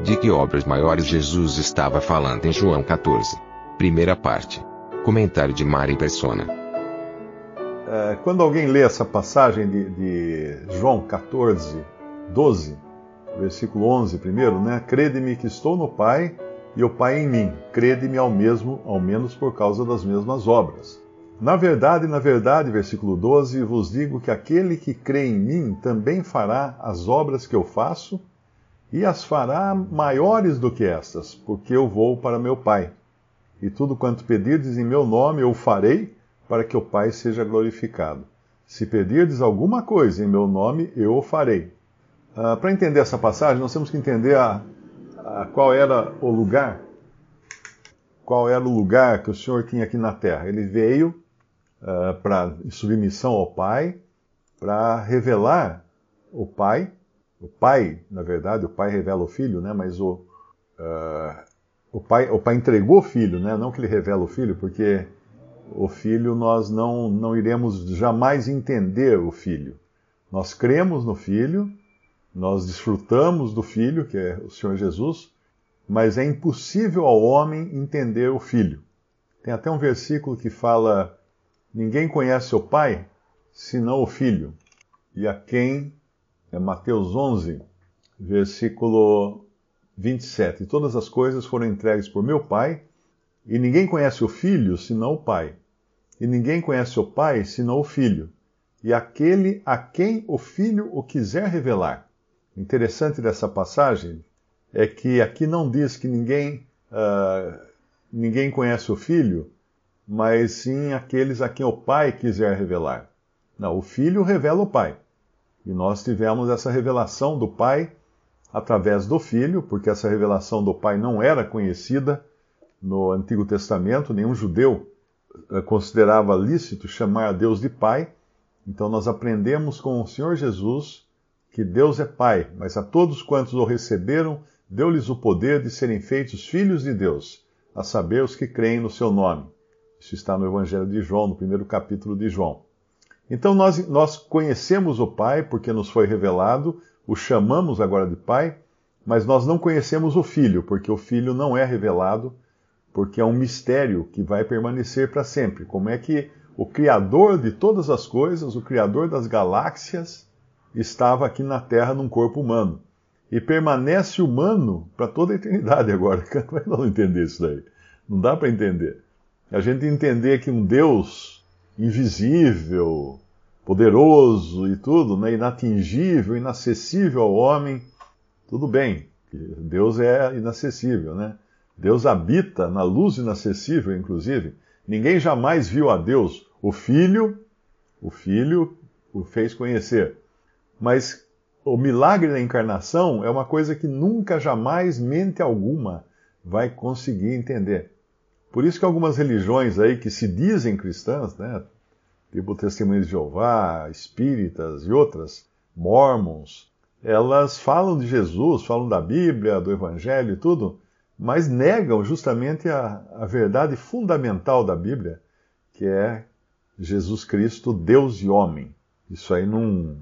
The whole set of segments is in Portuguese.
De que obras maiores Jesus estava falando em João 14. Primeira parte. Comentário de Mari Persona. É, quando alguém lê essa passagem de, de João 14, 12, versículo 11 primeiro, né? Crede-me que estou no Pai e o Pai em mim. Crede-me ao mesmo, ao menos por causa das mesmas obras. Na verdade, na verdade, versículo 12, vos digo que aquele que crê em mim também fará as obras que eu faço e as fará maiores do que estas, porque eu vou para meu Pai. E tudo quanto pedirdes em meu nome eu farei, para que o Pai seja glorificado. Se pedirdes alguma coisa em meu nome, eu o farei. Uh, para entender essa passagem, nós temos que entender a, a, qual era o lugar, qual era o lugar que o Senhor tinha aqui na terra. Ele veio uh, para submissão ao Pai, para revelar o Pai. O Pai, na verdade, o Pai revela o Filho, né? Mas o, uh, o pai, o pai entregou o filho, né? não que ele revela o filho, porque o filho nós não, não iremos jamais entender o filho. Nós cremos no filho, nós desfrutamos do filho, que é o Senhor Jesus, mas é impossível ao homem entender o filho. Tem até um versículo que fala: Ninguém conhece o pai senão o filho. E a quem, é Mateus 11, versículo 27. Todas as coisas foram entregues por meu Pai, e ninguém conhece o Filho senão o Pai. E ninguém conhece o Pai senão o Filho, e aquele a quem o Filho o quiser revelar. Interessante dessa passagem é que aqui não diz que ninguém, uh, ninguém conhece o Filho, mas sim aqueles a quem o Pai quiser revelar. Não, o Filho revela o Pai. E nós tivemos essa revelação do Pai através do Filho, porque essa revelação do Pai não era conhecida no Antigo Testamento, nenhum judeu eh, considerava lícito chamar a Deus de Pai. Então nós aprendemos com o Senhor Jesus que Deus é Pai, mas a todos quantos o receberam, deu-lhes o poder de serem feitos filhos de Deus, a saber, os que creem no seu nome. Isso está no Evangelho de João, no primeiro capítulo de João. Então nós, nós conhecemos o Pai porque nos foi revelado, o chamamos agora de Pai, mas nós não conhecemos o Filho, porque o Filho não é revelado, porque é um mistério que vai permanecer para sempre. Como é que o Criador de todas as coisas, o Criador das galáxias, estava aqui na Terra num corpo humano e permanece humano para toda a eternidade agora. Como é que nós vamos entender isso daí? Não dá para entender. A gente entender que um Deus invisível, poderoso e tudo, né, inatingível, inacessível ao homem, tudo bem. Deus é inacessível, né? Deus habita na luz inacessível, inclusive. Ninguém jamais viu a Deus. O Filho, o Filho o fez conhecer. Mas o milagre da encarnação é uma coisa que nunca, jamais, mente alguma vai conseguir entender. Por isso que algumas religiões aí que se dizem cristãs, né, tipo Testemunhos de Jeová, Espíritas e outras, Mormons, elas falam de Jesus, falam da Bíblia, do Evangelho e tudo, mas negam justamente a, a verdade fundamental da Bíblia, que é Jesus Cristo, Deus e homem. Isso aí não,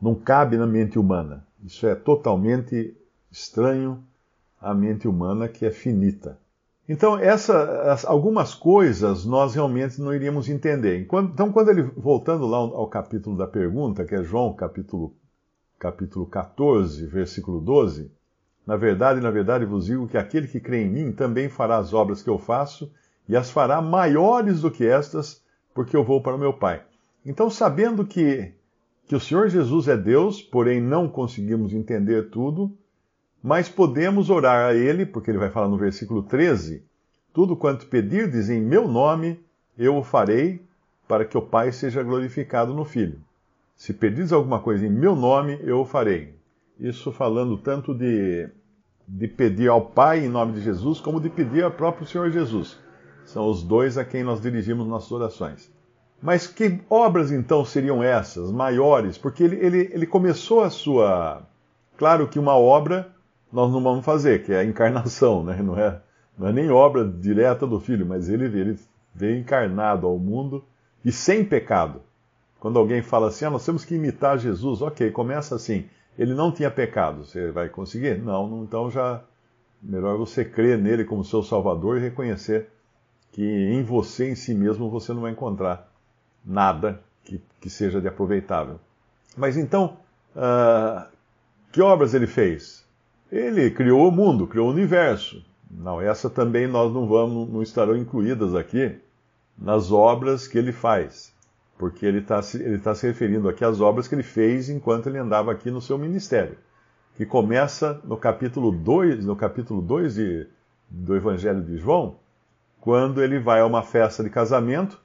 não cabe na mente humana. Isso é totalmente estranho à mente humana que é finita. Então, essa, algumas coisas nós realmente não iríamos entender. Então, quando ele, voltando lá ao capítulo da pergunta, que é João capítulo, capítulo 14, versículo 12, na verdade, na verdade vos digo que aquele que crê em mim também fará as obras que eu faço, e as fará maiores do que estas, porque eu vou para o meu Pai. Então, sabendo que, que o Senhor Jesus é Deus, porém não conseguimos entender tudo, mas podemos orar a Ele, porque ele vai falar no versículo 13: Tudo quanto pedirdes em meu nome, eu o farei, para que o Pai seja glorificado no Filho. Se pedires alguma coisa em meu nome, eu o farei. Isso falando tanto de, de pedir ao Pai em nome de Jesus, como de pedir ao próprio Senhor Jesus. São os dois a quem nós dirigimos nossas orações. Mas que obras então seriam essas, maiores? Porque ele, ele, ele começou a sua. Claro que uma obra nós não vamos fazer, que é a encarnação, né? não, é, não é nem obra direta do Filho, mas ele, ele veio encarnado ao mundo e sem pecado. Quando alguém fala assim, ah, nós temos que imitar Jesus, ok, começa assim. Ele não tinha pecado, você vai conseguir? Não, então já melhor você crer nele como seu Salvador e reconhecer que em você, em si mesmo, você não vai encontrar nada que, que seja de aproveitável. Mas então, uh, que obras ele fez? Ele criou o mundo, criou o universo. Não, essa também nós não vamos, não estarão incluídas aqui nas obras que ele faz, porque ele está ele tá se referindo aqui às obras que ele fez enquanto ele andava aqui no seu ministério, que começa no capítulo 2, no capítulo 2 de, do Evangelho de João, quando ele vai a uma festa de casamento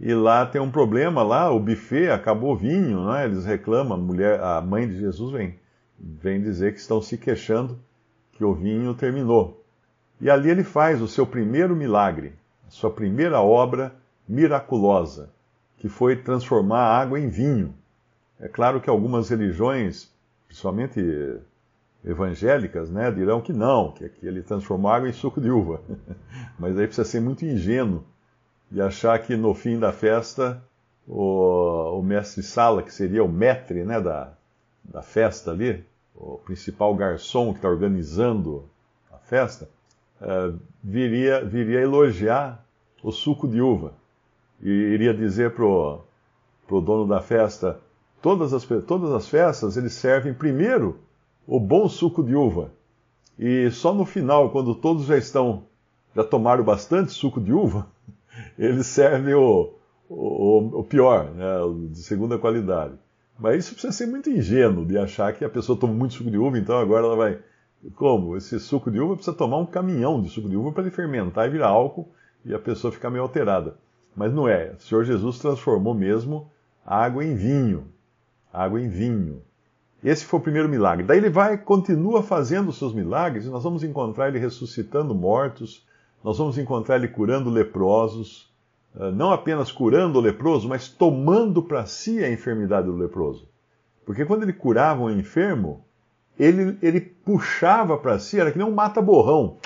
e lá tem um problema lá, o buffet acabou o vinho, né? Eles reclamam, a mulher, a mãe de Jesus vem, vem dizer que estão se queixando que o vinho terminou. E ali ele faz o seu primeiro milagre, a sua primeira obra miraculosa, que foi transformar a água em vinho. É claro que algumas religiões, principalmente evangélicas, né, dirão que não, que, ele transformou água em suco de uva. Mas aí precisa ser muito ingênuo de achar que no fim da festa o, o mestre sala, que seria o metre né, da, da festa ali, o principal garçom que está organizando a festa, uh, viria, viria elogiar o suco de uva e iria dizer pro, pro dono da festa, todas as, todas as festas eles servem primeiro o bom suco de uva e só no final, quando todos já estão já tomaram bastante suco de uva, ele serve o, o, o pior, né, o de segunda qualidade. Mas isso precisa ser muito ingênuo de achar que a pessoa toma muito suco de uva, então agora ela vai. Como? Esse suco de uva precisa tomar um caminhão de suco de uva para ele fermentar e virar álcool e a pessoa ficar meio alterada. Mas não é. O Senhor Jesus transformou mesmo água em vinho. Água em vinho. Esse foi o primeiro milagre. Daí ele vai, continua fazendo os seus milagres, e nós vamos encontrar ele ressuscitando mortos, nós vamos encontrar ele curando leprosos, não apenas curando o leproso, mas tomando para si a enfermidade do leproso. Porque quando ele curava um enfermo, ele, ele puxava para si, era que nem um mata-borrão.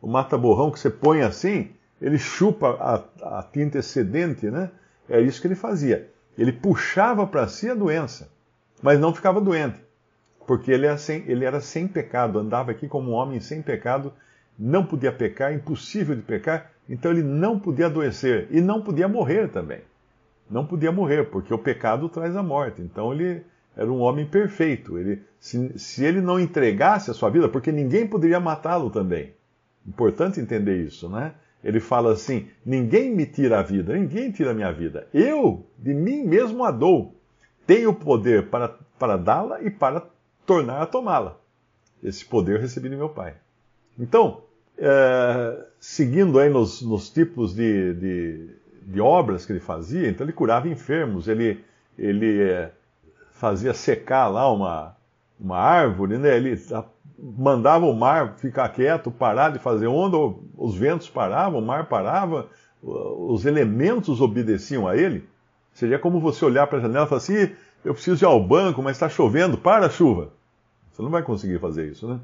O mata-borrão que você põe assim, ele chupa a, a tinta excedente, né? É isso que ele fazia. Ele puxava para si a doença, mas não ficava doente. Porque ele era, sem, ele era sem pecado, andava aqui como um homem sem pecado não podia pecar, impossível de pecar, então ele não podia adoecer e não podia morrer também. Não podia morrer, porque o pecado traz a morte. Então ele era um homem perfeito. Ele, se, se ele não entregasse a sua vida, porque ninguém poderia matá-lo também. Importante entender isso, né? Ele fala assim: ninguém me tira a vida, ninguém tira a minha vida. Eu, de mim mesmo, a dou. Tenho poder para, para dá-la e para tornar a tomá-la. Esse poder eu recebi de meu Pai. Então, é, seguindo aí nos, nos tipos de, de, de, obras que ele fazia, então ele curava enfermos, ele, ele é, fazia secar lá uma, uma árvore, né? ele mandava o mar ficar quieto, parar de fazer onda, os ventos paravam, o mar parava, os elementos obedeciam a ele. Seria como você olhar para a janela e falar assim: eu preciso ir ao banco, mas está chovendo, para a chuva. Você não vai conseguir fazer isso, né?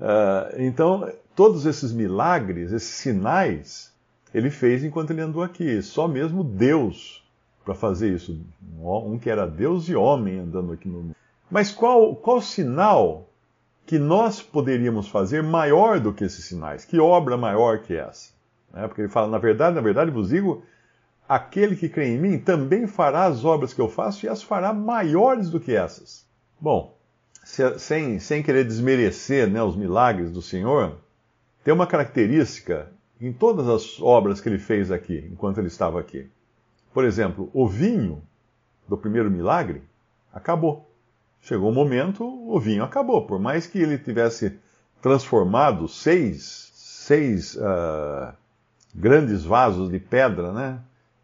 Uh, então, todos esses milagres, esses sinais, ele fez enquanto ele andou aqui. Só mesmo Deus para fazer isso. Um que era Deus e homem andando aqui no mundo. Mas qual, qual sinal que nós poderíamos fazer maior do que esses sinais? Que obra maior que essa? Né? Porque ele fala, na verdade, na verdade vos digo, aquele que crê em mim também fará as obras que eu faço e as fará maiores do que essas. Bom, sem, sem querer desmerecer né, os milagres do Senhor, tem uma característica em todas as obras que ele fez aqui, enquanto ele estava aqui. Por exemplo, o vinho do primeiro milagre acabou. Chegou um momento, o vinho acabou. Por mais que ele tivesse transformado seis, seis uh, grandes vasos de pedra, né,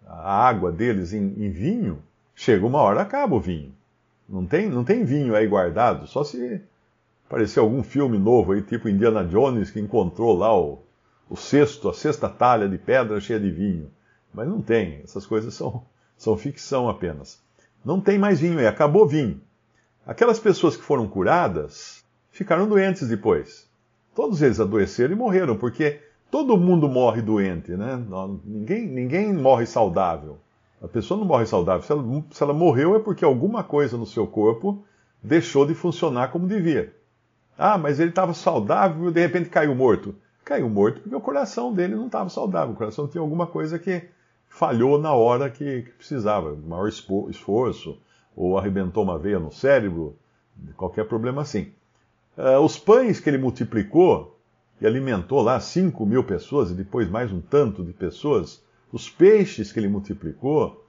a água deles em, em vinho, chega uma hora acaba o vinho. Não tem, não tem vinho aí guardado, só se aparecer algum filme novo aí, tipo Indiana Jones, que encontrou lá o, o cesto, a sexta talha de pedra cheia de vinho. Mas não tem, essas coisas são, são ficção apenas. Não tem mais vinho aí, acabou vinho. Aquelas pessoas que foram curadas ficaram doentes depois. Todos eles adoeceram e morreram, porque todo mundo morre doente, né? Ninguém, ninguém morre saudável. A pessoa não morre saudável. Se ela, se ela morreu é porque alguma coisa no seu corpo deixou de funcionar como devia. Ah, mas ele estava saudável e de repente caiu morto. Caiu morto porque o coração dele não estava saudável. O coração tinha alguma coisa que falhou na hora que, que precisava, maior esforço, ou arrebentou uma veia no cérebro, qualquer problema assim. Uh, os pães que ele multiplicou e alimentou lá 5 mil pessoas e depois mais um tanto de pessoas, os peixes que ele multiplicou,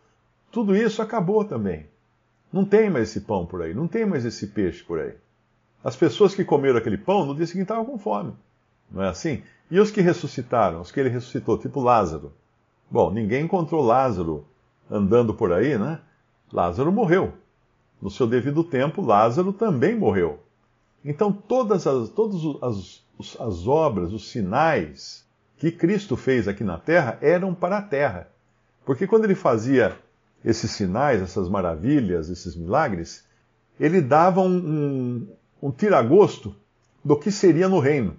tudo isso acabou também. Não tem mais esse pão por aí, não tem mais esse peixe por aí. As pessoas que comeram aquele pão no dia seguinte estavam com fome. Não é assim? E os que ressuscitaram, os que ele ressuscitou, tipo Lázaro. Bom, ninguém encontrou Lázaro andando por aí, né? Lázaro morreu. No seu devido tempo, Lázaro também morreu. Então, todas as, todas as, as obras, os sinais que Cristo fez aqui na terra eram para a terra. Porque quando ele fazia esses sinais, essas maravilhas, esses milagres, ele dava um, um, um tiragosto do que seria no reino.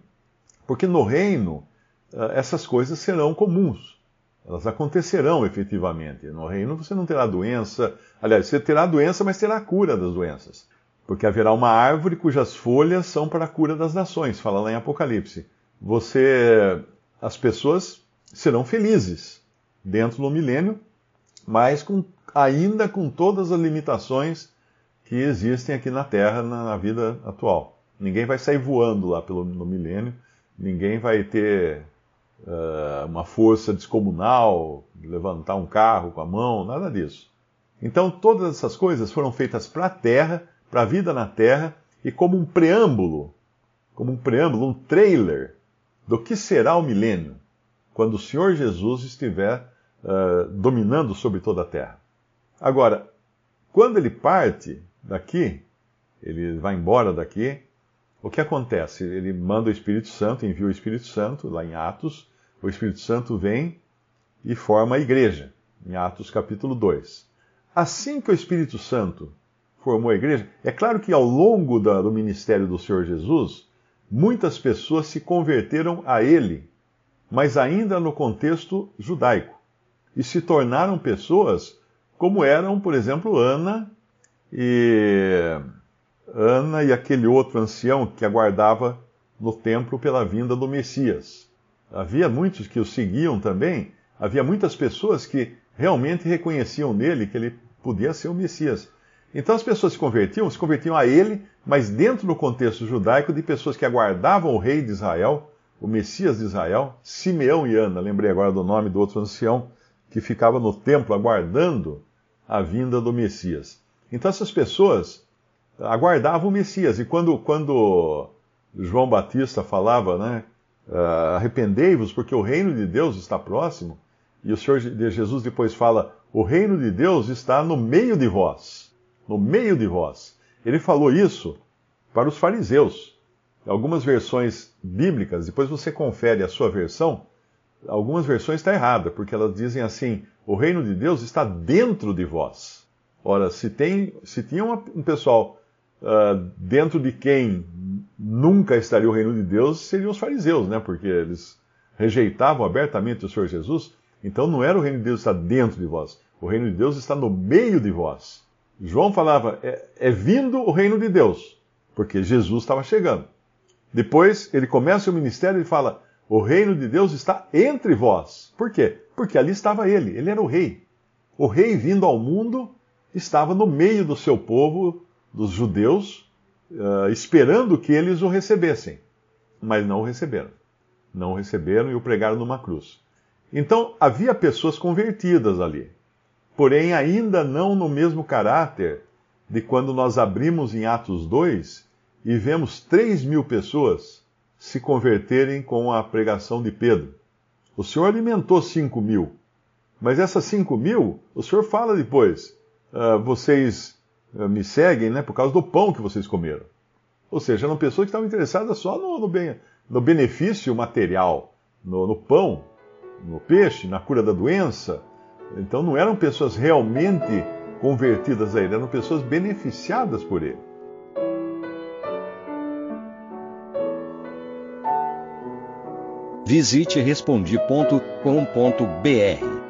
Porque no reino, eh, essas coisas serão comuns. Elas acontecerão efetivamente. No reino você não terá doença. Aliás, você terá doença, mas terá cura das doenças. Porque haverá uma árvore cujas folhas são para a cura das nações, fala lá em Apocalipse. Você as pessoas serão felizes dentro do milênio, mas com, ainda com todas as limitações que existem aqui na Terra, na, na vida atual. Ninguém vai sair voando lá pelo no milênio, ninguém vai ter uh, uma força descomunal, levantar um carro com a mão, nada disso. Então, todas essas coisas foram feitas para a Terra, para a vida na Terra, e como um preâmbulo, como um preâmbulo, um trailer do que será o milênio, quando o Senhor Jesus estiver uh, dominando sobre toda a terra. Agora, quando ele parte daqui, ele vai embora daqui, o que acontece? Ele manda o Espírito Santo, envia o Espírito Santo, lá em Atos, o Espírito Santo vem e forma a igreja, em Atos capítulo 2. Assim que o Espírito Santo formou a igreja, é claro que ao longo do ministério do Senhor Jesus, muitas pessoas se converteram a ele, mas ainda no contexto judaico, e se tornaram pessoas como eram, por exemplo, Ana e Ana e aquele outro ancião que aguardava no templo pela vinda do Messias. Havia muitos que o seguiam também, havia muitas pessoas que realmente reconheciam nele que ele podia ser o Messias. Então as pessoas se convertiam, se convertiam a ele, mas dentro do contexto judaico de pessoas que aguardavam o rei de Israel, o Messias de Israel, Simeão e Ana, lembrei agora do nome do outro ancião, que ficava no templo aguardando a vinda do Messias. Então essas pessoas aguardavam o Messias, e quando, quando João Batista falava, né, uh, arrependei-vos porque o reino de Deus está próximo, e o Senhor Jesus depois fala, o reino de Deus está no meio de vós no meio de vós. Ele falou isso para os fariseus. Algumas versões bíblicas, depois você confere a sua versão, algumas versões estão erradas, porque elas dizem assim: o reino de Deus está dentro de vós. Ora, se, tem, se tinha um pessoal uh, dentro de quem nunca estaria o reino de Deus, seriam os fariseus, né? Porque eles rejeitavam abertamente o Senhor Jesus. Então não era o reino de Deus estar dentro de vós. O reino de Deus está no meio de vós. João falava, é, é vindo o reino de Deus, porque Jesus estava chegando. Depois ele começa o ministério e fala: O reino de Deus está entre vós. Por quê? Porque ali estava ele, ele era o rei. O rei vindo ao mundo estava no meio do seu povo, dos judeus, uh, esperando que eles o recebessem. Mas não o receberam. Não o receberam e o pregaram numa cruz. Então havia pessoas convertidas ali porém ainda não no mesmo caráter de quando nós abrimos em Atos 2 e vemos 3 mil pessoas se converterem com a pregação de Pedro. O Senhor alimentou 5 mil, mas essas 5 mil, o Senhor fala depois, uh, vocês eh, me seguem né, por causa do pão que vocês comeram. Ou seja, eram pessoas que estavam interessadas só no, no, bem, no benefício material, no, no pão, no peixe, na cura da doença. Então não eram pessoas realmente convertidas a ele, eram pessoas beneficiadas por ele. Visite respondi.com.br.